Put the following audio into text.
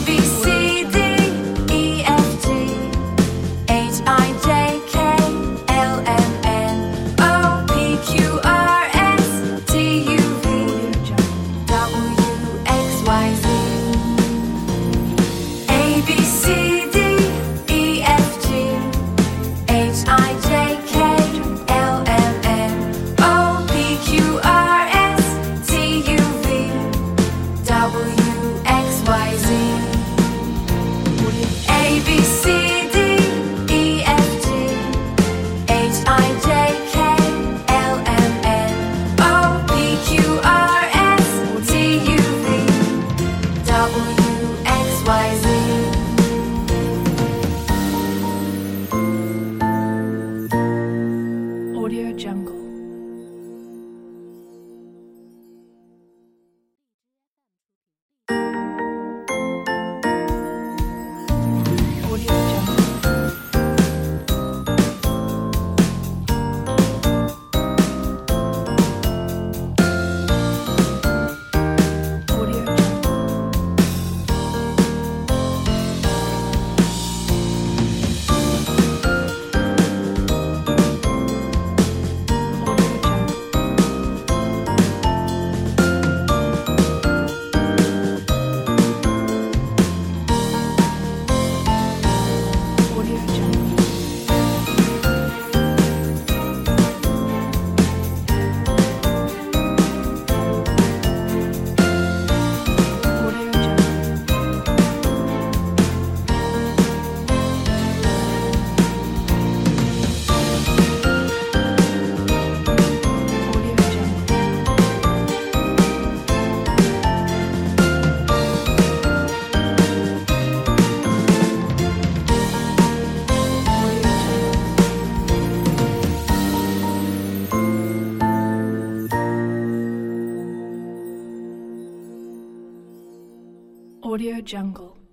baby. double Audio Jungle.